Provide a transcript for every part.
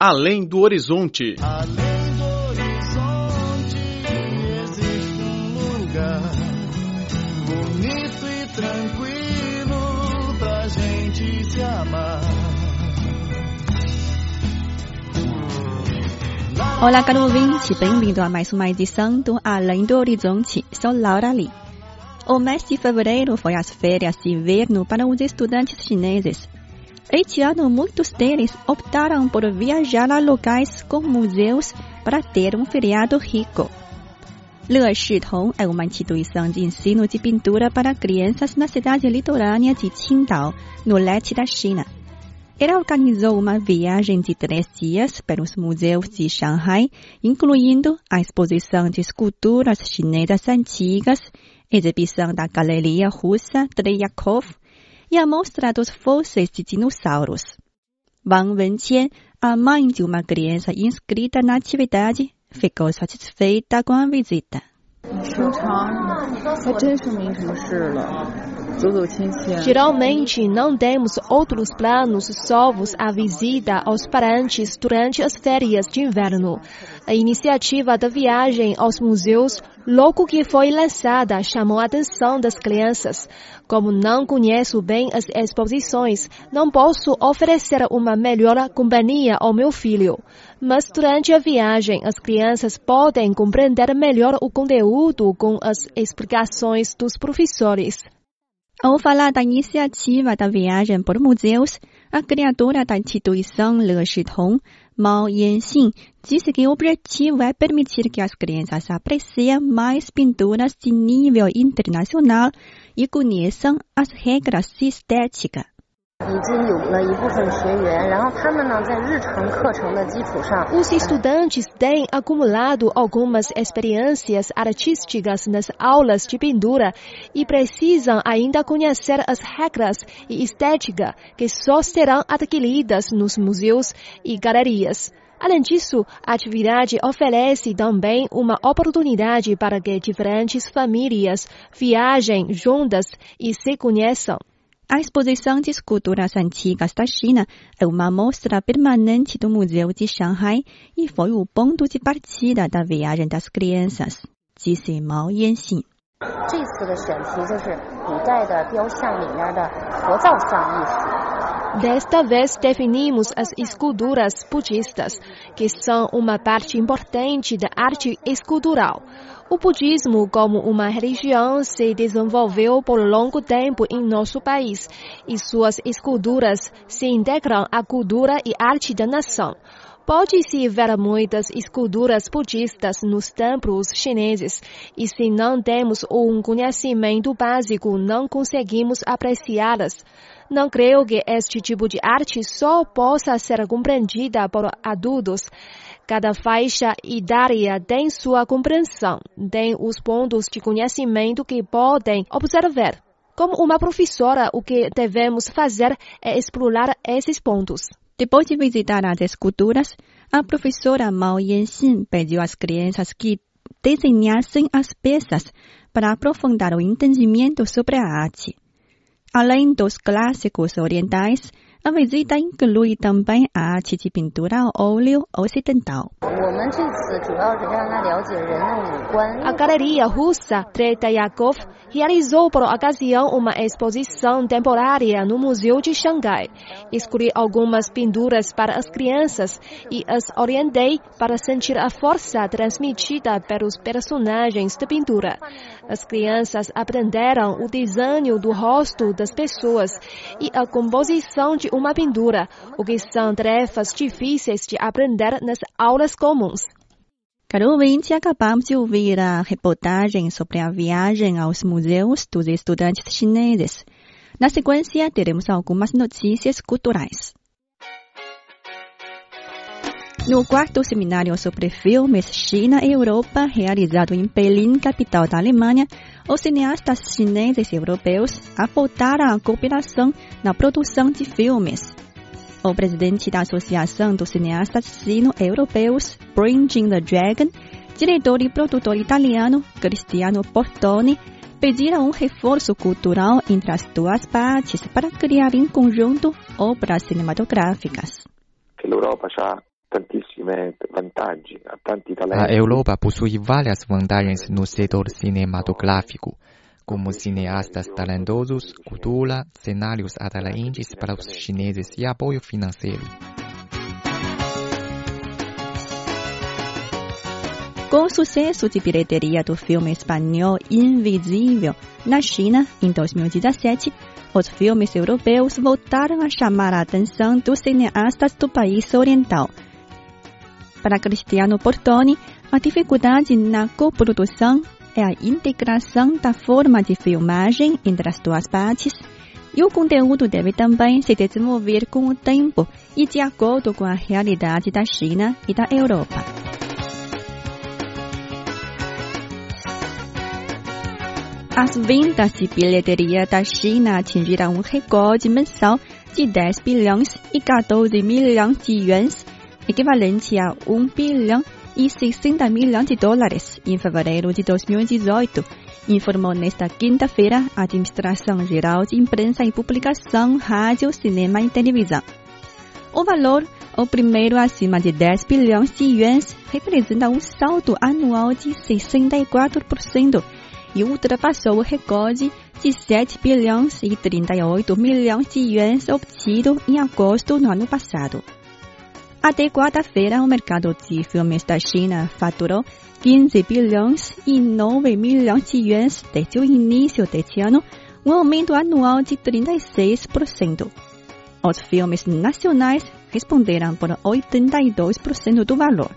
Além do Horizonte. Além do horizonte existe um lugar bonito e tranquilo pra gente se amar. Olá, caro ouvinte, bem-vindo a mais uma edição do Além do Horizonte. Sou Laura Lee. O mês de fevereiro foi as férias de inverno para os estudantes chineses. Este ano, muitos deles optaram por viajar a locais com museus para ter um feriado rico. Le Shitong é uma instituição de ensino de pintura para crianças na cidade litorânea de Qingdao, no leste da China. Ela organizou uma viagem de três dias pelos museus de Shanghai, incluindo a exposição de esculturas chinesas antigas, exibição da Galeria Russa Treyakov e a mostra dos fósseis de dinossauros. Wang Wenqian, a mãe de uma criança inscrita na atividade, ficou satisfeita com a visita. Geralmente não temos outros planos salvos a visita aos parentes durante as férias de inverno. A iniciativa da viagem aos museus, logo que foi lançada, chamou a atenção das crianças. Como não conheço bem as exposições, não posso oferecer uma melhor companhia ao meu filho. Mas durante a viagem, as crianças podem compreender melhor o conteúdo com as explicações dos professores. Ao falar da iniciativa da viagem por museus, a criadora da instituição Le Shitong, Mao Yanxin, disse que o objetivo é permitir que as crianças apreciem mais pinturas de nível internacional e conheçam as regras de estética. Os estudantes têm acumulado algumas experiências artísticas nas aulas de pintura e precisam ainda conhecer as regras e estética que só serão adquiridas nos museus e galerias. Além disso, a atividade oferece também uma oportunidade para que diferentes famílias viajem juntas e se conheçam. A exposição de esculturas antigas da China é uma mostra permanente do Museu de Shanghai e foi o ponto de partida da viagem das crianças, disse Mao Yanxin. 这 Desta vez definimos as esculturas budistas, que são uma parte importante da arte escultural. O budismo, como uma religião, se desenvolveu por longo tempo em nosso país e suas esculturas se integram à cultura e arte da nação. Pode-se ver muitas esculturas budistas nos templos chineses e se não temos um conhecimento básico, não conseguimos apreciá-las. Não creio que este tipo de arte só possa ser compreendida por adultos. Cada faixa etária tem sua compreensão, tem os pontos de conhecimento que podem observar. Como uma professora, o que devemos fazer é explorar esses pontos. Depois de visitar as esculturas, a professora Mao Yanxin pediu às crianças que desenhassem as peças para aprofundar o entendimento sobre a arte. Além dos clássicos orientais, a visita inclui também a arte de pintura a óleo ocidental. 我们这次主要是让他了解人的五官。 A Galeria Russa Treyakov realizou por ocasião uma exposição temporária no Museu de Xangai. Escolhi algumas pinturas para as crianças e as orientei para sentir a força transmitida pelos personagens da pintura. As crianças aprenderam o desenho do rosto das pessoas e a composição de uma pintura, o que são tarefas difíceis de aprender nas aulas comuns. Caro ouvinte, acabamos de ouvir a reportagem sobre a viagem aos museus dos estudantes chineses. Na sequência, teremos algumas notícias culturais. No quarto seminário sobre filmes China e Europa, realizado em Berlim, capital da Alemanha, os cineastas chineses e europeus apontaram a cooperação na produção de filmes. O presidente da Associação dos Cineastas Sino-Europeus, Bringing the Dragon, diretor e produtor italiano Cristiano Portoni, pediram um reforço cultural entre as duas partes para criar em conjunto obras cinematográficas. Che l'Europa ha A Europa possui várias vantagens no setor cinematográfico, como cineastas talentosos, cultura, cenários atraentes para os chineses e apoio financeiro. Com o sucesso de bilheteria do filme espanhol Invisível na China em 2017, os filmes europeus voltaram a chamar a atenção dos cineastas do país oriental. Para Cristiano Portoni, a dificuldade na coprodução é a integração da forma de filmagem entre as duas partes e o conteúdo deve também se desenvolver com o tempo e de acordo com a realidade da China e da Europa. As vendas de bilheteria da China atingiram um recorde mensal de 10 bilhões e 14 milhões de yuans, equivalente a 1 bilhão e 60 milhões de dólares em fevereiro de 2018, informou nesta quinta-feira a Administração Geral de Imprensa e Publicação, Rádio, Cinema e Televisão. O valor, o primeiro acima de 10 bilhões de yuans, representa um salto anual de 64% e ultrapassou o recorde de 7 bilhões e 38 milhões de yuans obtido em agosto do ano passado. Até quarta-feira, o mercado de filmes da China faturou 15 bilhões e 9 milhões de yuans desde o início deste ano, um aumento anual de 36%. Os filmes nacionais responderam por 82% do valor.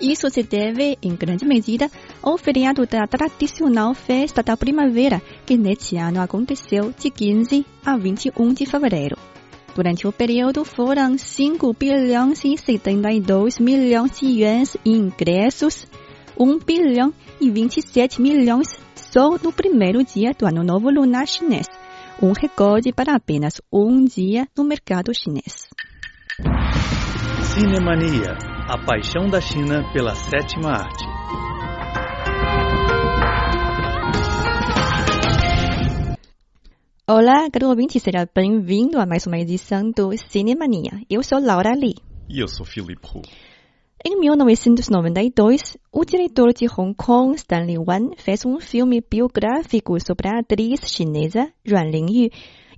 Isso se deve, em grande medida, ao feriado da tradicional Festa da Primavera, que neste ano aconteceu de 15 a 21 de fevereiro. Durante o período foram 5 bilhões e 72 milhões de yuans em ingressos, 1 bilhão e 27 milhões só no primeiro dia do Ano Novo Lunar Chinês, um recorde para apenas um dia no mercado chinês. Cinemania a paixão da China pela sétima arte. Olá, caro ouvinte, seja bem-vindo a mais uma edição do Cinemania. Eu sou Laura Lee. E eu sou Philip Hu. Em 1992, o diretor de Hong Kong, Stanley Wan, fez um filme biográfico sobre a atriz chinesa Yuan Lingyu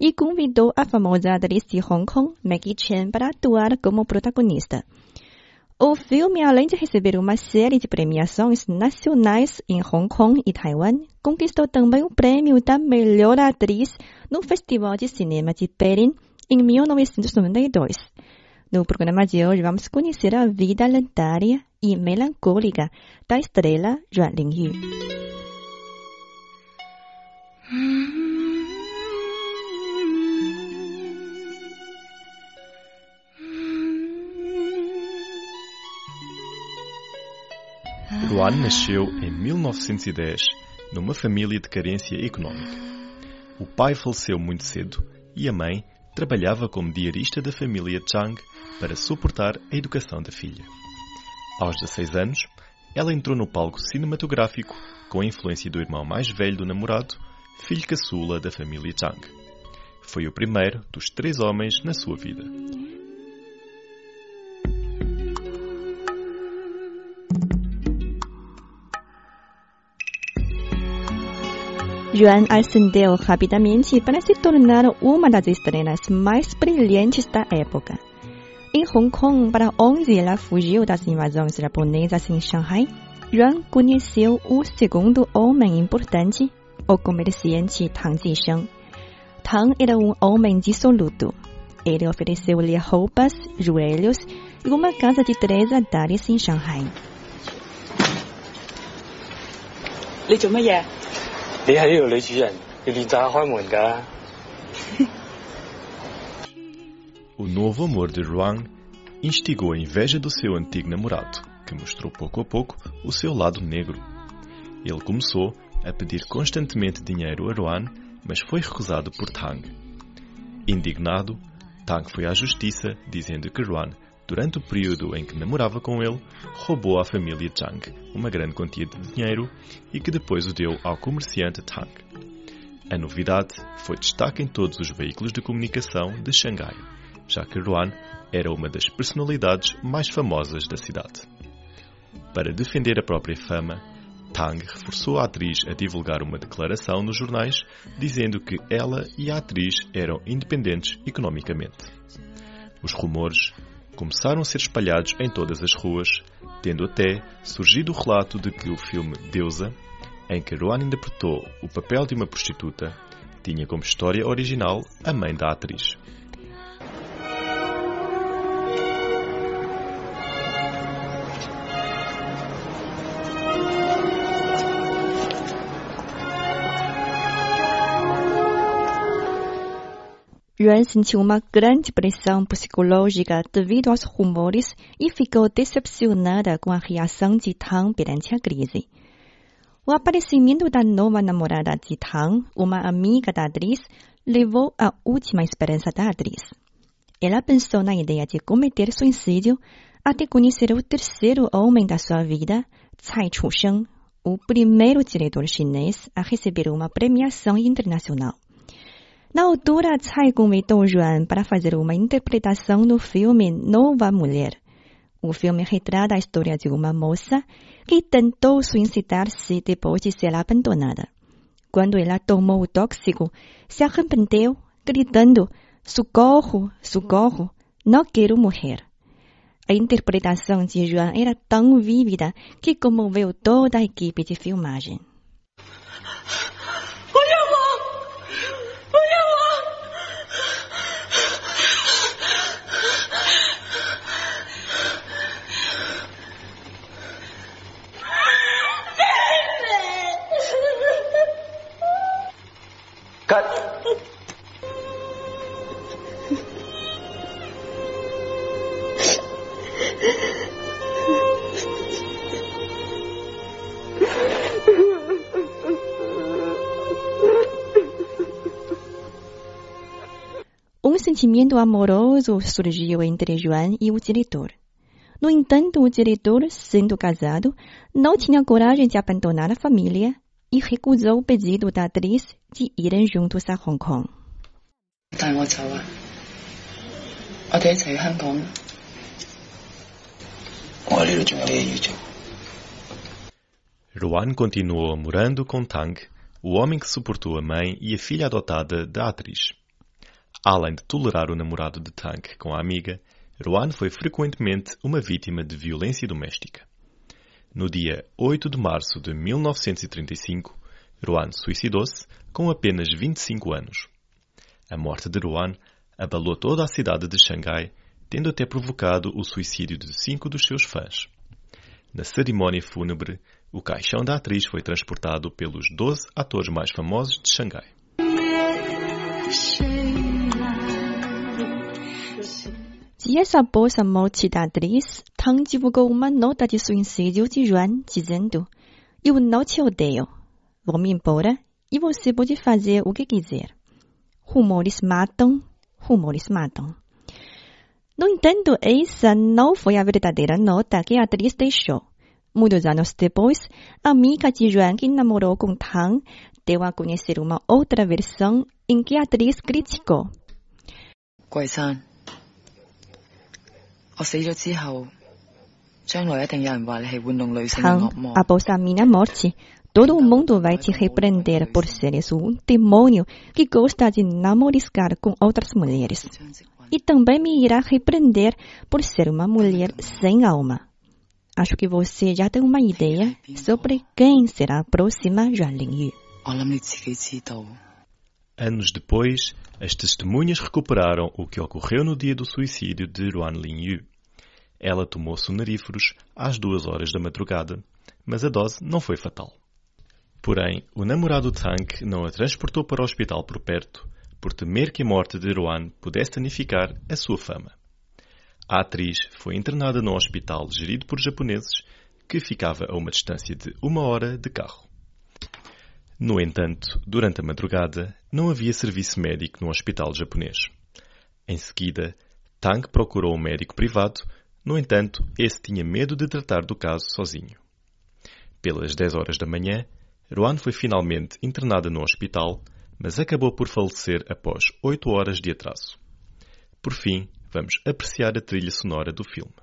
e convidou a famosa atriz de Hong Kong, Maggie Chen, para atuar como protagonista. O filme, além de receber uma série de premiações nacionais em Hong Kong e Taiwan, conquistou também o prêmio da melhor atriz no Festival de Cinema de Berlim em 1992. No programa de hoje, vamos conhecer a vida lendária e melancólica da estrela Yuan Lingyu. Luan nasceu em 1910 numa família de carência econômica. O pai faleceu muito cedo e a mãe trabalhava como diarista da família Chang para suportar a educação da filha. Aos 16 anos, ela entrou no palco cinematográfico com a influência do irmão mais velho do namorado, filho caçula da família Chang. Foi o primeiro dos três homens na sua vida. Yuan ascendeu rapidamente para se tornar uma das estrelas mais brilhantes da época. Em Hong Kong, para onde ela fugiu das invasões japonesas em Shanghai, Yuan conheceu o segundo homem importante, o comerciante Tang Jisheng. Tang era um homem dissoluto. Ele ofereceu-lhe roupas, joelhos e uma casa de três andares em Shanghai. 你做乜嘢？ 你系呢度女主人，要练习下开门㗎。O novo amor de Ruang instigou a inveja do seu antigo namorado, que mostrou pouco a pouco o seu lado negro. Ele começou a pedir constantemente dinheiro a Ruan, mas foi recusado por Tang. Indignado, Tang foi à justiça dizendo que Ruan durante o período em que namorava com ele, roubou à família Zhang uma grande quantia de dinheiro e que depois o deu ao comerciante Tang. A novidade foi destaque em todos os veículos de comunicação de Xangai, já que Ruan era uma das personalidades mais famosas da cidade. Para defender a própria fama, Tang reforçou a atriz a divulgar uma declaração nos jornais dizendo que ela e a atriz eram independentes economicamente. Os rumores começaram a ser espalhados em todas as ruas, tendo até surgido o relato de que o filme Deusa, em que Rowan interpretou o papel de uma prostituta, tinha como história original a mãe da atriz. Yuan sentiu uma grande pressão psicológica devido aos rumores e ficou decepcionada com a reação de Tang perante a crise. O aparecimento da nova namorada de Tang, uma amiga da atriz, levou à última esperança da atriz. Ela pensou na ideia de cometer suicídio até conhecer o terceiro homem da sua vida, Tsai Chusheng, o primeiro diretor chinês a receber uma premiação internacional. Na altura, Tsai convidou Yuan para fazer uma interpretação no filme Nova Mulher. O filme retrata a história de uma moça que tentou suicidar-se depois de ser abandonada. Quando ela tomou o tóxico, se arrependeu, gritando: Socorro, socorro, não quero morrer. A interpretação de Yuan era tão vívida que comoveu toda a equipe de filmagem. Sentimento amoroso surgiu entre Joan e o diretor. No entanto, o diretor, sendo casado, não tinha coragem de abandonar a família e recusou o pedido da atriz de irem juntos a Hong Kong. Ruan continuou morando com Tang, o homem que suportou a mãe e a filha adotada da atriz. Além de tolerar o namorado de Tang com a amiga, Ruan foi frequentemente uma vítima de violência doméstica. No dia 8 de março de 1935, Ruan suicidou-se com apenas 25 anos. A morte de Ruan abalou toda a cidade de Xangai, tendo até provocado o suicídio de cinco dos seus fãs. Na cerimónia fúnebre, o caixão da atriz foi transportado pelos 12 atores mais famosos de Xangai. Dias após a morte da atriz, Tang divulgou uma nota de suicídio de Yuan, dizendo: Eu não te odeio. Vou-me embora e você pode fazer o que quiser. Rumores matam, rumores matam. No entanto, essa não foi a verdadeira nota que a atriz deixou. Muitos anos depois, a amiga de Yuan que namorou com Tang deu a conhecer uma outra versão em que a atriz criticou. 桂山我死咗之后，将来一定有人话你系玩弄女性嘅恶魔。Após a minha morte, todo mundo vai te repreender por seres um demônio que gosta de namoriscar com outras mulheres. E também me irá repreender por ser uma mulher sem alma. Acho que você já tem uma ideia sobre quem será a próxima Yuan Lingyu. Anos depois, as testemunhas recuperaram o que ocorreu no dia do suicídio de Ruan Lingyu. Ela tomou sonaríferos às duas horas da madrugada, mas a dose não foi fatal. Porém, o namorado Tang não a transportou para o hospital por perto, por temer que a morte de Roan pudesse danificar a sua fama. A atriz foi internada num hospital gerido por japoneses que ficava a uma distância de uma hora de carro. No entanto, durante a madrugada, não havia serviço médico no hospital japonês. Em seguida, Tang procurou um médico privado no entanto, esse tinha medo de tratar do caso sozinho. Pelas 10 horas da manhã, Ruan foi finalmente internada no hospital, mas acabou por falecer após 8 horas de atraso. Por fim, vamos apreciar a trilha sonora do filme.